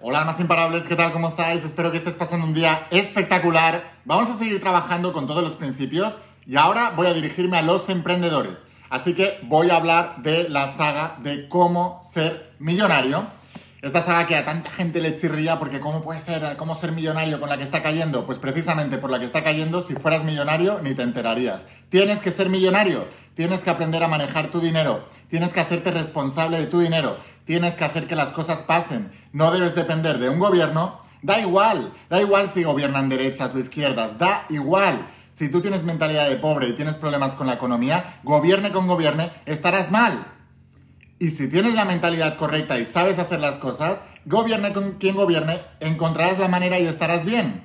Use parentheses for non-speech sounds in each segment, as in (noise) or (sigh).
Hola, más imparables, ¿qué tal? ¿Cómo estáis? Espero que estés pasando un día espectacular. Vamos a seguir trabajando con todos los principios y ahora voy a dirigirme a los emprendedores. Así que voy a hablar de la saga de cómo ser millonario. Esta saga que a tanta gente le chirría porque cómo puede ser, cómo ser millonario con la que está cayendo. Pues precisamente por la que está cayendo, si fueras millonario ni te enterarías. Tienes que ser millonario, tienes que aprender a manejar tu dinero, tienes que hacerte responsable de tu dinero, tienes que hacer que las cosas pasen. No debes depender de un gobierno. Da igual, da igual si gobiernan derechas o izquierdas, da igual. Si tú tienes mentalidad de pobre y tienes problemas con la economía, gobierne con gobierne, estarás mal. Y si tienes la mentalidad correcta y sabes hacer las cosas, gobierne con quien gobierne, encontrarás la manera y estarás bien.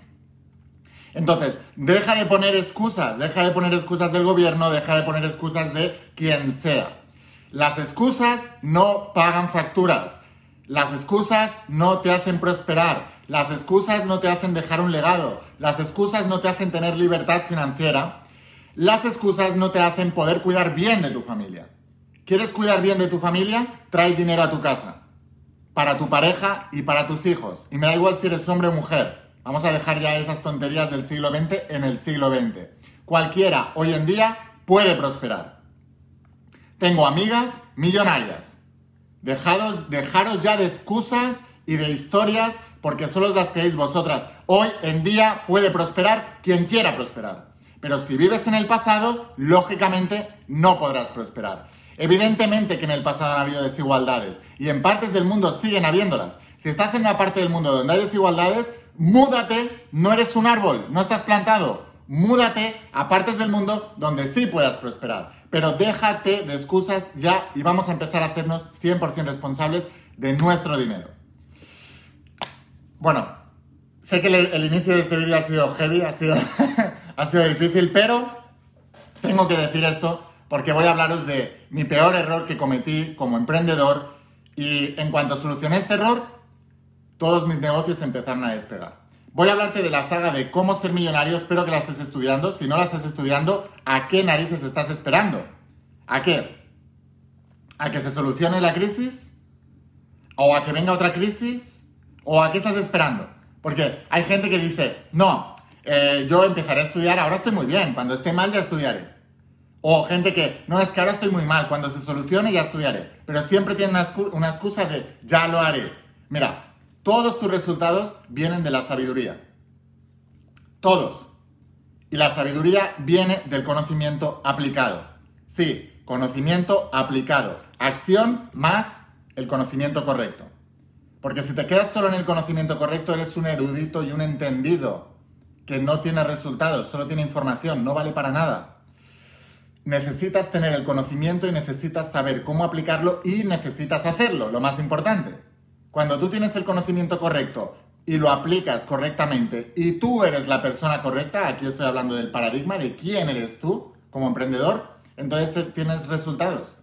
Entonces, deja de poner excusas, deja de poner excusas del gobierno, deja de poner excusas de quien sea. Las excusas no pagan facturas. Las excusas no te hacen prosperar. Las excusas no te hacen dejar un legado. Las excusas no te hacen tener libertad financiera. Las excusas no te hacen poder cuidar bien de tu familia. ¿Quieres cuidar bien de tu familia? Trae dinero a tu casa. Para tu pareja y para tus hijos. Y me da igual si eres hombre o mujer. Vamos a dejar ya esas tonterías del siglo XX en el siglo XX. Cualquiera hoy en día puede prosperar. Tengo amigas millonarias. Dejados, dejaros ya de excusas y de historias porque solo las creéis vosotras. Hoy en día puede prosperar quien quiera prosperar. Pero si vives en el pasado, lógicamente no podrás prosperar. Evidentemente que en el pasado han habido desigualdades y en partes del mundo siguen habiéndolas. Si estás en una parte del mundo donde hay desigualdades, múdate, no eres un árbol, no estás plantado. Múdate a partes del mundo donde sí puedas prosperar. Pero déjate de excusas ya y vamos a empezar a hacernos 100% responsables de nuestro dinero. Bueno, sé que el, inicio de este vídeo ha sido heavy, ha sido, (laughs) ha sido difícil, pero tengo que decir esto porque voy a hablaros de mi peor error que cometí como emprendedor y en cuanto solucioné este error, todos mis negocios empezaron a despegar. Voy a hablarte de la saga de cómo ser millonario, espero que la estés estudiando. Si no la estás estudiando, ¿a qué narices estás esperando? ¿A qué? ¿A que se solucione la crisis? ¿O a que venga otra crisis? ¿O a qué estás esperando? Porque hay gente que dice, no, eh, yo empezaré a estudiar, ahora estoy muy bien, cuando esté mal ya estudiaré. O gente que, no, es que ahora estoy muy mal, cuando se solucione ya estudiaré. Pero siempre tienen una, excusa de, ya lo haré. Mira, todos tus resultados vienen de la sabiduría. Todos. Y la sabiduría viene del conocimiento aplicado. Sí, conocimiento aplicado. Acción más el conocimiento correcto. Porque si te quedas solo en el conocimiento correcto, eres un erudito y un entendido que no tiene resultados, solo tiene información, no vale para nada necesitas tener el conocimiento y necesitas saber cómo aplicarlo y necesitas hacerlo, lo más importante. Cuando tú tienes el conocimiento correcto y lo aplicas correctamente y tú eres la persona correcta, aquí estoy hablando del paradigma de quién eres tú como emprendedor, entonces eh, tienes resultados.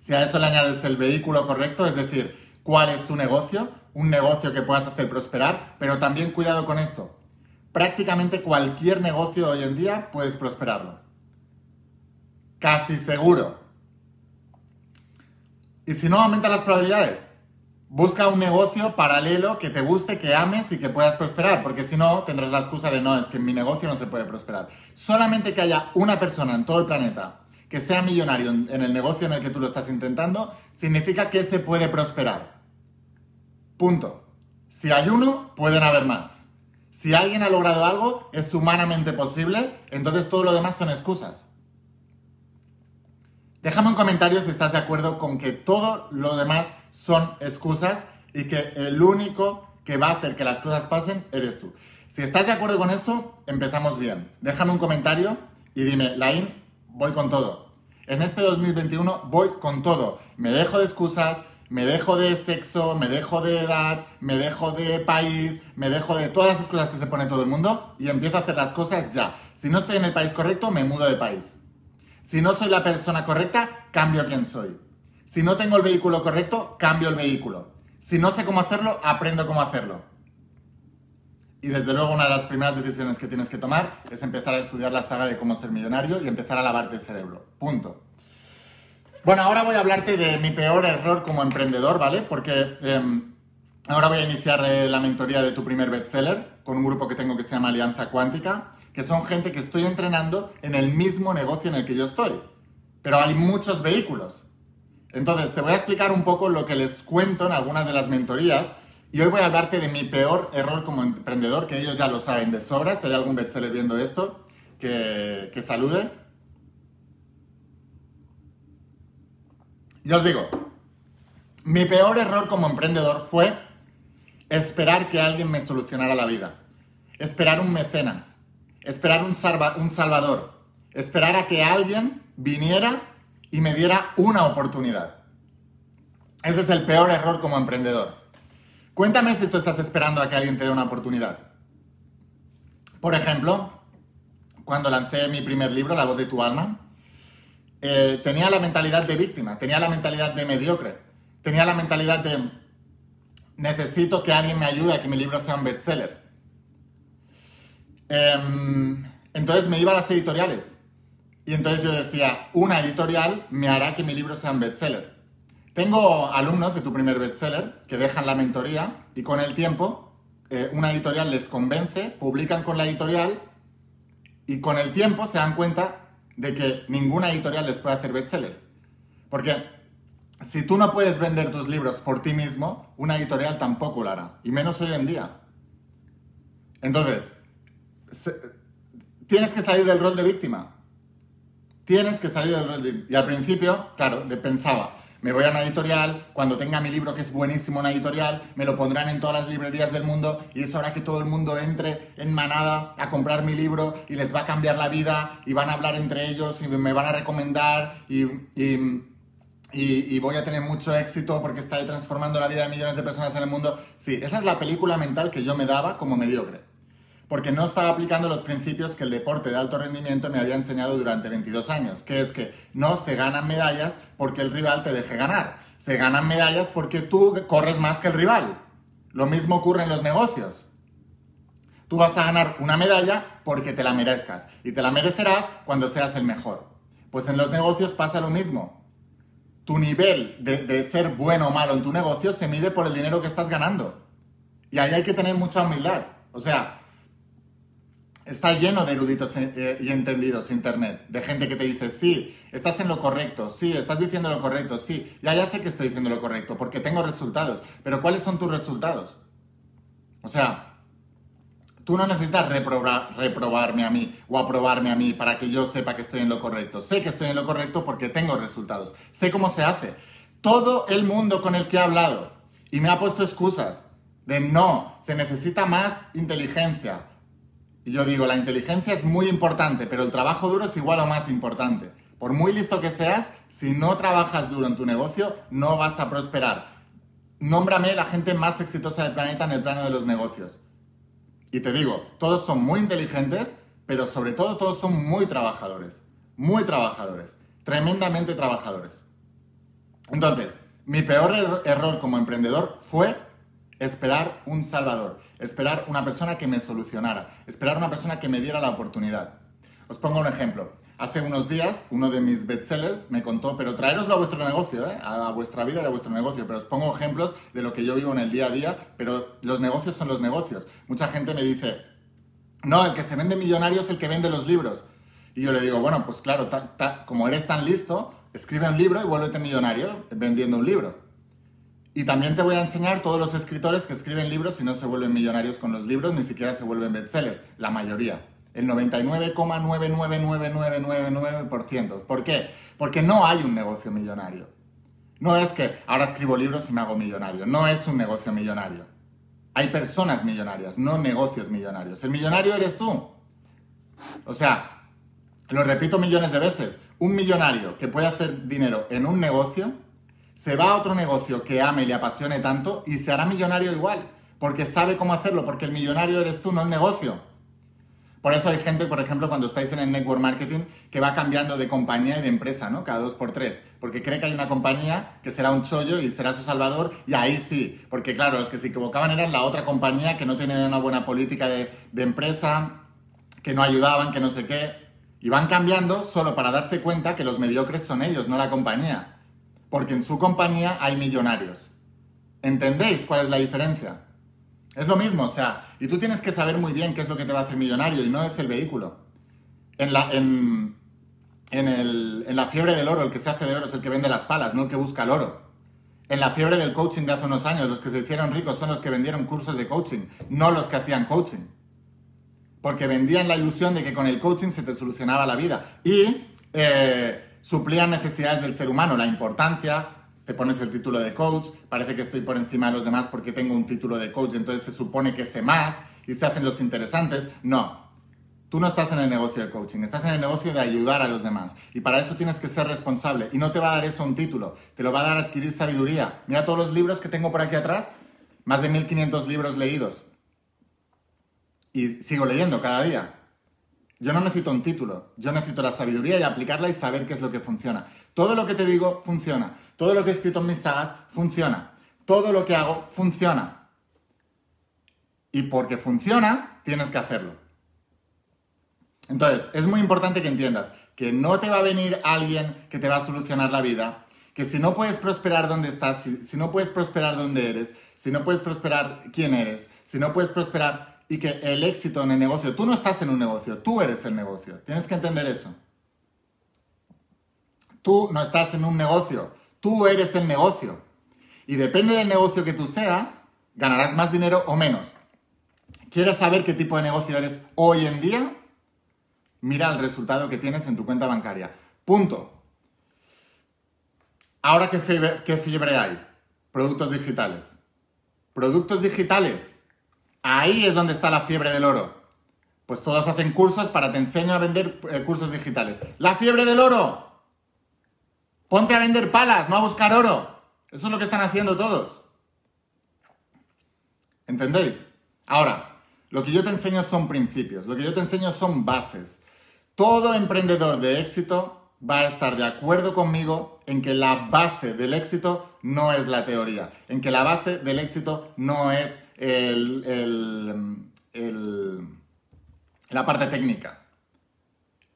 Si a eso le añades el vehículo correcto, es decir, cuál es tu negocio, un negocio que puedas hacer prosperar, pero también cuidado con esto. Prácticamente cualquier negocio hoy en día puedes prosperarlo casi seguro. Y si no, aumenta las probabilidades. Busca un negocio paralelo que te guste, que ames y que puedas prosperar, porque si no, tendrás la excusa de no, es que en mi negocio no se puede prosperar. Solamente que haya una persona en todo el planeta que sea millonario en el negocio en el que tú lo estás intentando, significa que se puede prosperar. Punto. Si hay uno, pueden haber más. Si alguien ha logrado algo, es humanamente posible, entonces todo lo demás son excusas. Déjame un comentario si estás de acuerdo con que todo lo demás son excusas y que el único que va a hacer que las cosas pasen eres tú. Si estás de acuerdo con eso, empezamos bien. Déjame un comentario y dime, Lain, voy con todo. En este 2021 voy con todo. Me dejo de excusas, me dejo de sexo, me dejo de edad, me dejo de país, me dejo de todas las excusas que se pone todo el mundo y empiezo a hacer las cosas ya. Si no estoy en el país correcto, me mudo de país. Si no soy la persona correcta, cambio a quién soy. Si no tengo el vehículo correcto, cambio el vehículo. Si no sé cómo hacerlo, aprendo cómo hacerlo. Y desde luego una de las primeras decisiones que tienes que tomar es empezar a estudiar la saga de cómo ser millonario y empezar a lavarte el cerebro. Punto. Bueno, ahora voy a hablarte de mi peor error como emprendedor, ¿vale? Porque em, Ahora voy a iniciar eh, la mentoría de tu primer bestseller con un grupo que tengo que se llama Alianza Cuántica, que son gente que estoy entrenando en el mismo negocio en el que yo estoy. Pero hay muchos vehículos. Entonces, te voy a explicar un poco lo que les cuento en algunas de las mentorías y hoy voy a hablarte de mi peor error como emprendedor, que ellos ya lo saben de sobra. Si hay algún bestseller viendo esto, que, que salude. Y os digo, mi peor error como emprendedor fue esperar que alguien me solucionara la vida. Esperar un mecenas. Esperar un, salvador. Esperar a que alguien viniera y me diera una oportunidad. Ese es el peor error como emprendedor. Cuéntame si tú estás esperando a que alguien te dé una oportunidad. Por ejemplo, cuando lancé mi primer libro, La voz de tu alma, eh, tenía la mentalidad de víctima, tenía la mentalidad de mediocre, tenía la mentalidad de necesito que alguien me ayude a que mi libro sea un bestseller. Em, entonces me iba a las editoriales y entonces yo decía, una editorial me hará que mi libro sea un bestseller. Tengo alumnos de tu primer bestseller que dejan la mentoría y con el tiempo eh, una editorial les convence, publican con la editorial y con el tiempo se dan cuenta de que ninguna editorial les puede hacer bestsellers. Porque si tú no puedes vender tus libros por ti mismo, una editorial tampoco lo hará, y menos hoy en día. Entonces, tienes que salir del rol de víctima. Tienes que salir del rol de... Y al principio, claro, pensaba, me voy a una editorial, cuando tenga mi libro que es buenísimo una editorial, me lo pondrán en todas las librerías del mundo y es hora que todo el mundo entre en manada a comprar mi libro y les va a cambiar la vida y van a hablar entre ellos y me van a recomendar y, y, voy a tener mucho éxito porque está transformando la vida de millones de personas en el mundo. Sí, esa es la película mental que yo me daba como mediocre porque no estaba aplicando los principios que el deporte de alto rendimiento me había enseñado durante 22 años, que es que no se ganan medallas porque el rival te deje ganar, se ganan medallas porque tú corres más que el rival. Lo mismo ocurre en los negocios. Tú vas a ganar una medalla porque te la merezcas y te la merecerás cuando seas el mejor. Pues en los negocios pasa lo mismo. Tu nivel de, de ser bueno o malo en tu negocio se mide por el dinero que estás ganando. Y ahí hay que tener mucha humildad. O sea, Está lleno de eruditos eh, eh, y entendidos Internet, de gente que te dice, sí, estás en lo correcto, sí, estás diciendo lo correcto, sí, ya, ya sé que estoy diciendo lo correcto, porque tengo resultados, pero ¿cuáles son tus resultados? O sea, tú no necesitas reprobarme a mí o aprobarme a mí para que yo sepa que estoy en lo correcto. Sé que estoy en lo correcto porque tengo resultados, sé cómo se hace. Todo el mundo con el que he hablado y me ha puesto excusas de no, se necesita más inteligencia, y yo digo, la inteligencia es muy importante, pero el trabajo duro es igual o más importante. Por muy listo que seas, si no trabajas duro en tu negocio, no vas a prosperar. Nómbrame la gente más exitosa del planeta en el plano de los negocios. Y te digo, todos son muy inteligentes, pero sobre todo todos son muy trabajadores. Muy trabajadores. Tremendamente trabajadores. Entonces, mi peor er-, error como emprendedor fue esperar un salvador, esperar una persona que me solucionara, esperar una persona que me diera la oportunidad. Os pongo un ejemplo. Hace unos días, uno de mis bestsellers me contó, pero traeroslo a vuestro negocio, ¿eh? a vuestra vida y a vuestro negocio. Pero os pongo ejemplos de lo que yo vivo en el día a día, pero los negocios son los negocios. Mucha gente me dice, no, el que se vende millonario es el que vende los libros. Y yo le digo, bueno, pues claro, como eres tan listo, escribe un libro y vuélvete millonario vendiendo un libro. Y también te voy a enseñar todos los escritores que escriben libros y no se vuelven millonarios con los libros, ni siquiera se vuelven bestsellers, la mayoría. El 99,99999%. ¿Por qué? Porque no hay un negocio millonario. No es que ahora escribo libros y me hago millonario. No es un negocio millonario. Hay personas millonarias, no negocios millonarios. El millonario eres tú. O sea, lo repito millones de veces. Un millonario que puede hacer dinero en un negocio se va a otro negocio que ame y le apasione tanto y se hará millonario igual, porque sabe cómo hacerlo, porque el millonario eres tú, no el negocio. Por eso hay gente, por ejemplo, cuando estáis en el network marketing, que va cambiando de compañía y de empresa, ¿no? Cada dos por tres. Porque cree que hay una compañía que será un chollo y será su salvador, y ahí sí. Porque claro, los que se equivocaban eran la otra compañía que no tenía una buena política de, de empresa, que no ayudaban, que no sé qué. Y van cambiando solo para darse cuenta que los mediocres son ellos, no la compañía porque en su compañía hay millonarios. ¿Entendéis cuál es la diferencia? Es lo mismo, o sea, y tú tienes que saber muy bien qué es lo que te va a hacer millonario y no es el vehículo. En la, en, en la fiebre del oro, el que se hace de oro es el que vende las palas, no el que busca el oro. En la fiebre del coaching de hace unos años, los que se hicieron ricos son los que vendieron cursos de coaching, no los que hacían coaching. Porque vendían la ilusión de que con el coaching se te solucionaba la vida. Y eh, suplían necesidades del ser humano, la importancia, te pones el título de coach, parece que estoy por encima de los demás porque tengo un título de coach, entonces se supone que sé más y se hacen los interesantes. No, tú no estás en el negocio de coaching, estás en el negocio de ayudar a los demás. Y para eso tienes que ser responsable. Y no te va a dar eso un título, te lo va a dar adquirir sabiduría. Mira todos los libros que tengo por aquí atrás, más de 1500 libros leídos. Y sigo leyendo cada día. Yo no necesito un título, yo necesito la sabiduría y aplicarla y saber qué es lo que funciona. Todo lo que te digo funciona. Todo lo que he escrito en mis sagas funciona. Todo lo que hago funciona. Y porque funciona, tienes que hacerlo. Entonces, es muy importante que entiendas que no te va a venir alguien que te va a solucionar la vida, que si no puedes prosperar donde estás, si, no puedes prosperar donde eres, si no puedes prosperar quién eres, si no puedes prosperar y que el éxito en el negocio, tú no estás en un negocio, tú eres el negocio. Tienes que entender eso. Tú no estás en un negocio, tú eres el negocio. Y depende del negocio que tú seas, ganarás más dinero o menos. ¿Quieres saber qué tipo de negocio eres hoy en día? Mira el resultado que tienes en tu cuenta bancaria. Punto. Ahora, ¿qué fiebre, qué fiebre hay? Productos digitales. Productos digitales Ahí es donde está la fiebre del oro. Pues todos hacen cursos para te enseño a vender eh, cursos digitales. La fiebre del oro. Ponte a vender palas, no a buscar oro. Eso es lo que están haciendo todos. ¿Entendéis? Ahora, lo que yo te enseño son principios, lo que yo te enseño son bases. Todo emprendedor de éxito va a estar de acuerdo conmigo en que la base del éxito no es la teoría, en que la base del éxito no es la parte técnica.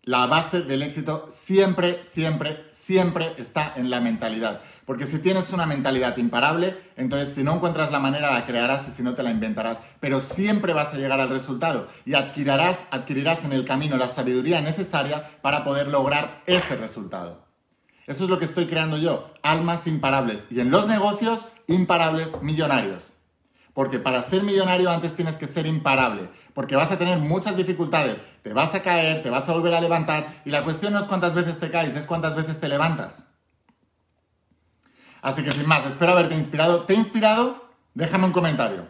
La base del éxito siempre, siempre, siempre está en la mentalidad. Porque si tienes una mentalidad imparable, entonces si no encuentras la manera la crearás y si no te la inventarás. Pero siempre vas a llegar al resultado y adquirirás, adquirirás en el camino la sabiduría necesaria para poder lograr ese resultado. Eso es lo que estoy creando yo, almas imparables. Y en los negocios, imparables millonarios. Porque para ser millonario antes tienes que ser imparable, porque vas a tener muchas dificultades, te vas a caer, te vas a volver a levantar, y la cuestión no es cuántas veces te caes, es cuántas veces te levantas. Así que sin más, espero haberte inspirado. ¿Te he inspirado? Déjame un comentario.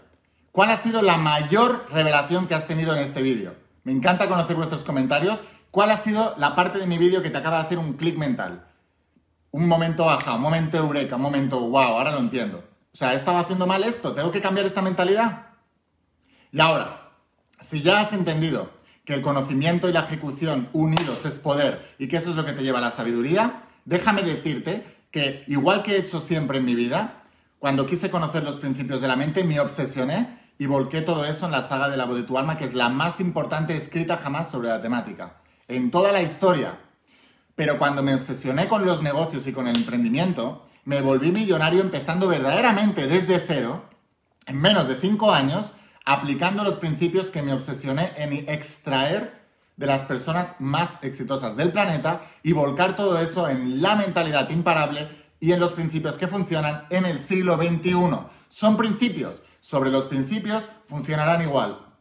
¿Cuál ha sido la mayor revelación que has tenido en este vídeo? Me encanta conocer vuestros comentarios. ¿Cuál ha sido la parte de mi vídeo que te acaba de hacer un clic mental? Un momento baja, un momento eureka, un momento wow, ahora lo entiendo. O sea, estaba haciendo mal esto, tengo que cambiar esta mentalidad. Y ahora, si ya has entendido que el conocimiento y la ejecución unidos es poder y que eso es lo que te lleva a la sabiduría, déjame decirte que, igual que he hecho siempre en mi vida, cuando quise conocer los principios de la mente, me obsesioné y volqué todo eso en la saga de la voz de tu alma, que es la más importante escrita jamás sobre la temática, en toda la historia. Pero cuando me obsesioné con los negocios y con el emprendimiento, me volví millonario empezando verdaderamente desde cero, en menos de cinco años, aplicando los principios que me obsesioné en extraer de las personas más exitosas del planeta y volcar todo eso en la mentalidad imparable y en los principios que funcionan en el siglo XXI. Son principios. Sobre los principios funcionarán igual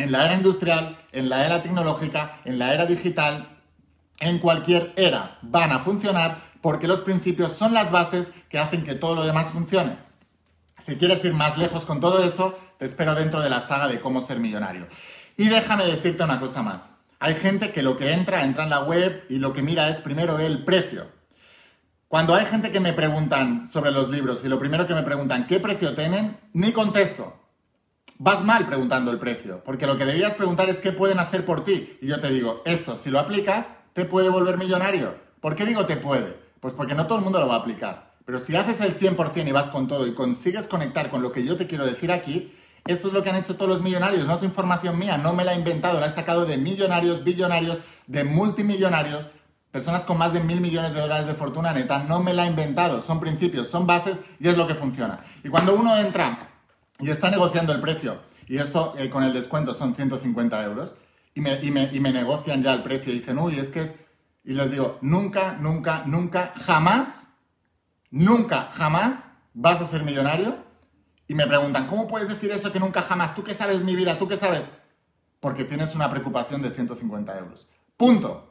en la era industrial, en la era tecnológica, en la era digital, en cualquier era van a funcionar porque los principios son las bases que hacen que todo lo demás funcione. Si quieres ir más lejos con todo eso, te espero dentro de la saga de cómo ser millonario. Y déjame decirte una cosa más. Hay gente que lo que entra, entra en la web y lo que mira es primero el precio. Cuando hay gente que me preguntan sobre los libros y lo primero que me preguntan, ¿qué precio tienen? Ni contesto. Vas mal preguntando el precio, porque lo que debías preguntar es qué pueden hacer por ti. Y yo te digo, esto, si lo aplicas, te puede volver millonario. ¿Por qué digo te puede? Pues porque no todo el mundo lo va a aplicar. Pero si haces el 100% y vas con todo y consigues conectar con lo que yo te quiero decir aquí, esto es lo que han hecho todos los millonarios, no es información mía, no me la he inventado, la he sacado de millonarios, billonarios, de multimillonarios Personas con más de mil millones de dólares de fortuna neta, no me la he inventado, son principios, son bases y es lo que funciona. Y cuando uno entra y está negociando el precio, y esto eh, con el descuento son 150 euros, y me, y, me, negocian ya el precio y dicen, uy, es que es... Y les digo, nunca, nunca, nunca, jamás, nunca, jamás vas a ser millonario. Y me preguntan, ¿cómo puedes decir eso que nunca jamás? ¿Tú qué sabes mi vida? ¿Tú qué sabes? Porque tienes una preocupación de 150 euros. Punto.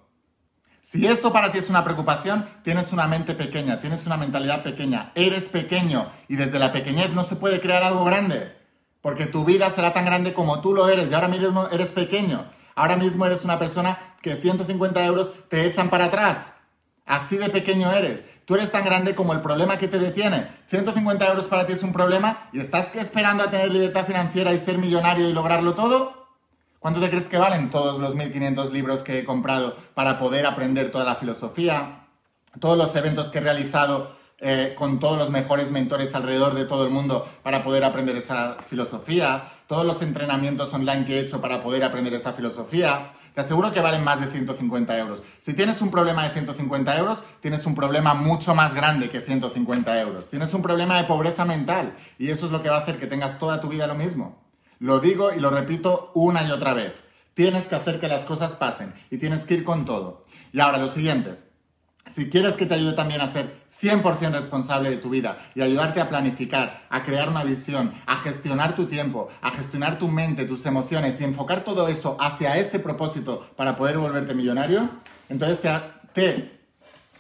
Si esto para ti es una preocupación, tienes una mente pequeña, tienes una mentalidad pequeña, eres pequeño y desde la pequeñez no se puede crear algo grande. Porque tu vida será tan grande como tú lo eres y ahora mismo eres pequeño. Ahora mismo eres una persona que 150 euros te echan para atrás. Así de pequeño eres. Tú eres tan grande como el problema que te detiene. 150 euros para ti es un problema y estás esperando a tener libertad financiera y ser millonario y lograrlo todo. ¿Cuánto te crees que valen todos los 1500 libros que he comprado para poder aprender toda la filosofía? Todos los eventos que he realizado eh, con todos los mejores mentores alrededor de todo el mundo para poder aprender esa filosofía, todos los entrenamientos online que he hecho para poder aprender esta filosofía, te aseguro que valen más de 150 euros. Si tienes un problema de 150 euros, tienes un problema mucho más grande que 150 euros. Tienes un problema de pobreza mental y eso es lo que va a hacer que tengas toda tu vida lo mismo. Lo digo y lo repito una y otra vez. Tienes que hacer que las cosas pasen y tienes que ir con todo. Y ahora lo siguiente, si quieres que te ayude también a ser 100% responsable de tu vida y ayudarte a planificar, a crear una visión, a gestionar tu tiempo, a gestionar tu mente, tus emociones y enfocar todo eso hacia ese propósito para poder volverte millonario, entonces te, te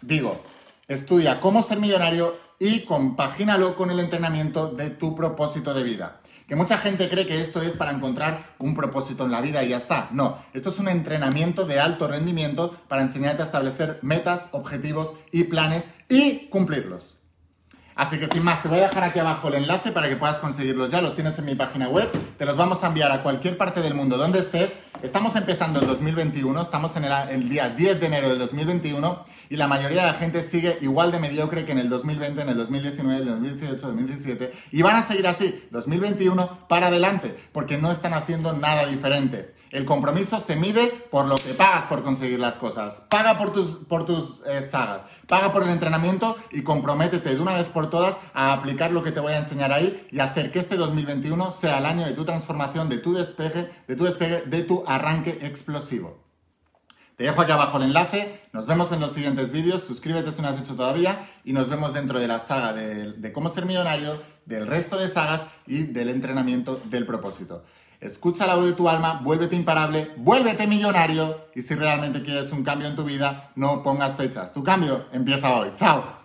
digo, estudia cómo ser millonario y compagínalo con el entrenamiento de tu propósito de vida. Que mucha gente cree que esto es para encontrar un propósito en la vida y ya está. No, esto es un entrenamiento de alto rendimiento para enseñarte a establecer metas, objetivos y planes y cumplirlos. Así que sin más, te voy a dejar aquí abajo el enlace para que puedas conseguirlos ya, los tienes en mi página web, te los vamos a enviar a cualquier parte del mundo donde estés. Estamos empezando el 2021, estamos en el, día 10 de enero del 2021 y la mayoría de la gente sigue igual de mediocre que en el 2020, en el 2019, en el 2018, 2017 y van a seguir así, 2021 para adelante, porque no están haciendo nada diferente. El compromiso se mide por lo que pagas por conseguir las cosas. Paga por tus, por tus eh, sagas, paga por el entrenamiento y comprométete de una vez por todas a aplicar lo que te voy a enseñar ahí y hacer que este 2021 sea el año de tu transformación, de tu despegue, de tu despegue, de tu arranque explosivo. Te dejo aquí abajo el enlace, nos vemos en los siguientes vídeos, suscríbete si no has hecho todavía y nos vemos dentro de la saga de, de cómo ser millonario, del resto de sagas y del entrenamiento del propósito. Escucha la voz de tu alma, vuélvete imparable, vuélvete millonario y si realmente quieres un cambio en tu vida, no pongas fechas. Tu cambio empieza hoy. ¡Chao!